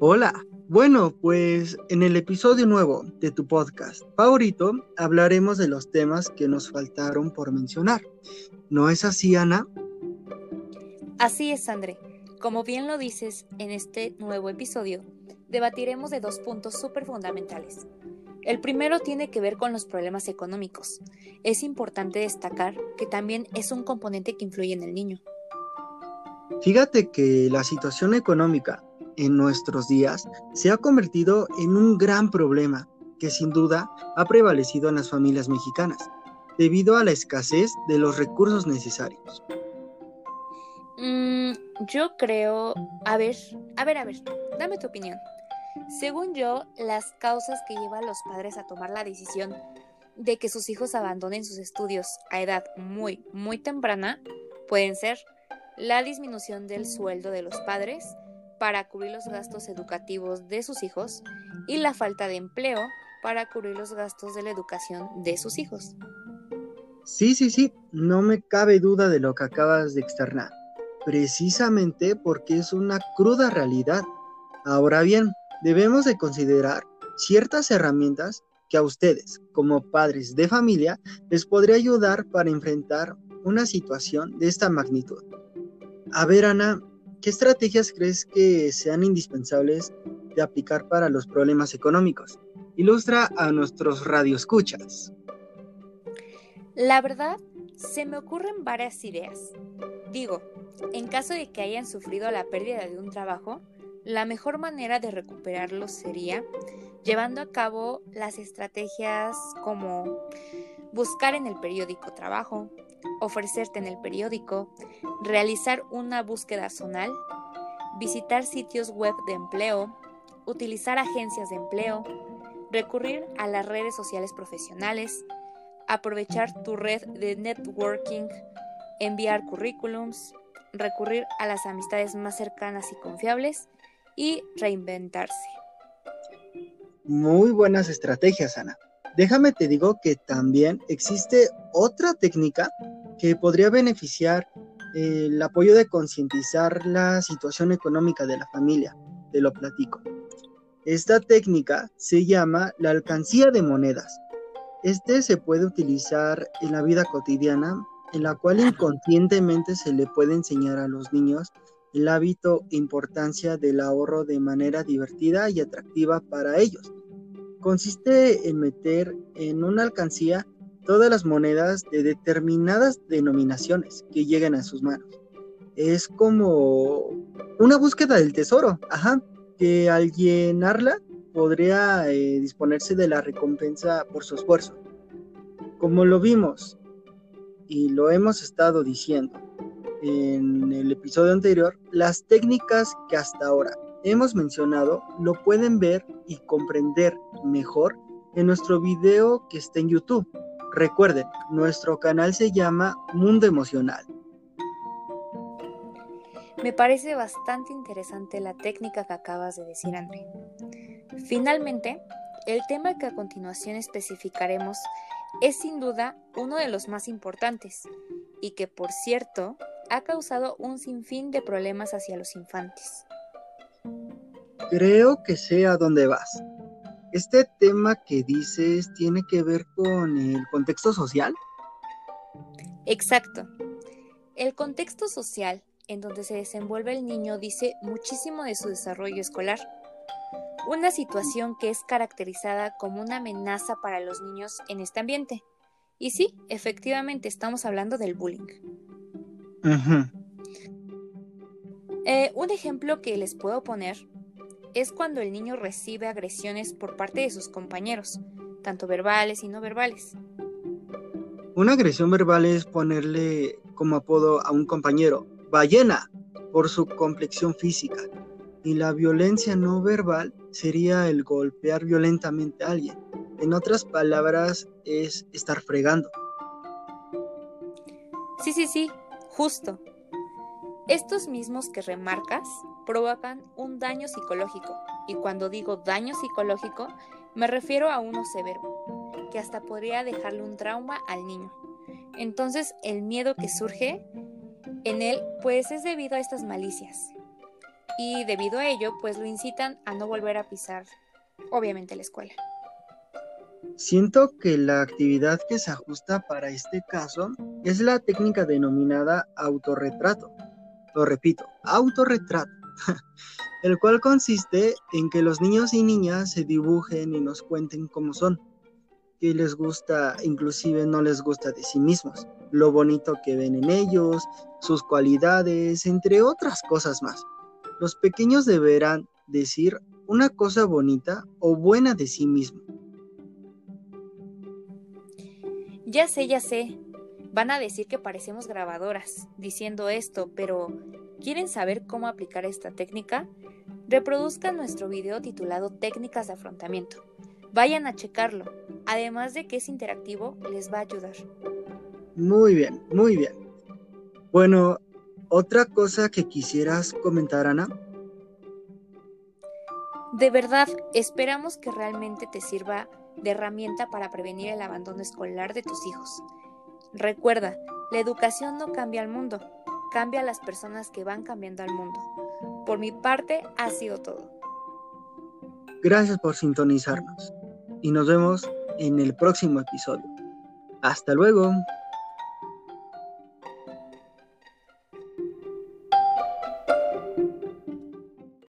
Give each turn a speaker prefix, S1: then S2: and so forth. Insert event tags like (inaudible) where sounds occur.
S1: Hola, bueno, pues en el episodio nuevo de tu podcast favorito hablaremos de los temas que nos faltaron por mencionar. ¿No es así, Ana?
S2: Así es, André. Como bien lo dices, en este nuevo episodio debatiremos de dos puntos súper fundamentales. El primero tiene que ver con los problemas económicos. Es importante destacar que también es un componente que influye en el niño.
S1: Fíjate que la situación económica en nuestros días se ha convertido en un gran problema que sin duda ha prevalecido en las familias mexicanas, debido a la escasez de los recursos necesarios.
S2: Mm, yo creo, a ver, a ver, a ver, dame tu opinión. Según yo, las causas que llevan a los padres a tomar la decisión de que sus hijos abandonen sus estudios a edad muy, muy temprana pueden ser la disminución del sueldo de los padres, para cubrir los gastos educativos de sus hijos y la falta de empleo para cubrir los gastos de la educación de sus hijos.
S1: Sí, sí, sí, no me cabe duda de lo que acabas de externar, precisamente porque es una cruda realidad. Ahora bien, debemos de considerar ciertas herramientas que a ustedes, como padres de familia, les podría ayudar para enfrentar una situación de esta magnitud. A ver, Ana, ¿Qué estrategias crees que sean indispensables de aplicar para los problemas económicos? Ilustra a nuestros radioescuchas.
S2: La verdad, se me ocurren varias ideas. Digo, en caso de que hayan sufrido la pérdida de un trabajo, la mejor manera de recuperarlo sería llevando a cabo las estrategias como buscar en el periódico trabajo, ofrecerte en el periódico, realizar una búsqueda zonal, visitar sitios web de empleo, utilizar agencias de empleo, recurrir a las redes sociales profesionales, aprovechar tu red de networking, enviar currículums, recurrir a las amistades más cercanas y confiables y reinventarse.
S1: Muy buenas estrategias, Ana. Déjame te digo que también existe otra técnica que podría beneficiar eh, el apoyo de concientizar la situación económica de la familia. Te lo platico. Esta técnica se llama la alcancía de monedas. Este se puede utilizar en la vida cotidiana, en la cual inconscientemente se le puede enseñar a los niños el hábito e importancia del ahorro de manera divertida y atractiva para ellos consiste en meter en una alcancía todas las monedas de determinadas denominaciones que lleguen a sus manos. Es como una búsqueda del tesoro, ajá, que al llenarla podría eh, disponerse de la recompensa por su esfuerzo. Como lo vimos y lo hemos estado diciendo en el episodio anterior, las técnicas que hasta ahora hemos mencionado lo pueden ver y comprender mejor en nuestro video que está en YouTube. Recuerden, nuestro canal se llama Mundo Emocional.
S2: Me parece bastante interesante la técnica que acabas de decir, André. Finalmente, el tema que a continuación especificaremos es sin duda uno de los más importantes y que, por cierto, ha causado un sinfín de problemas hacia los infantes.
S1: Creo que sé a dónde vas. Este tema que dices tiene que ver con el contexto social.
S2: Exacto. El contexto social en donde se desenvuelve el niño dice muchísimo de su desarrollo escolar. Una situación que es caracterizada como una amenaza para los niños en este ambiente. Y sí, efectivamente estamos hablando del bullying. Eh, un ejemplo que les puedo poner es cuando el niño recibe agresiones por parte de sus compañeros, tanto verbales y no verbales.
S1: Una agresión verbal es ponerle como apodo a un compañero ballena por su complexión física y la violencia no verbal sería el golpear violentamente a alguien. En otras palabras, es estar fregando.
S2: Sí, sí, sí, justo. Estos mismos que remarcas provocan un daño psicológico, y cuando digo daño psicológico, me refiero a uno severo, que hasta podría dejarle un trauma al niño. Entonces, el miedo que surge en él, pues es debido a estas malicias. y debido a ello, pues lo incitan a no volver a pisar, obviamente, la escuela.
S1: Siento que la actividad que se ajusta para este caso es la técnica denominada autorretrato. Lo repito, autorretrato, (laughs) el cual consiste en que los niños y niñas se dibujen y nos cuenten cómo son, qué les gusta, inclusive no les gusta de sí mismos, lo bonito que ven en ellos, sus cualidades, entre otras cosas más. Los pequeños deberán decir una cosa bonita o buena de sí mismo.
S2: Ya sé, ya sé. Van a decir que parecemos grabadoras diciendo esto, pero ¿quieren saber cómo aplicar esta técnica? Reproduzcan nuestro video titulado Técnicas de afrontamiento. Vayan a checarlo. Además de que es interactivo, les va a ayudar.
S1: Muy bien, muy bien. Bueno, otra cosa que quisieras comentar, Ana.
S2: De verdad, esperamos que realmente te sirva de herramienta para prevenir el abandono escolar de tus hijos. Recuerda, la educación no cambia al mundo, cambia a las personas que van cambiando al mundo. Por mi parte, ha sido todo.
S1: Gracias por sintonizarnos y nos vemos en el próximo episodio. Hasta luego.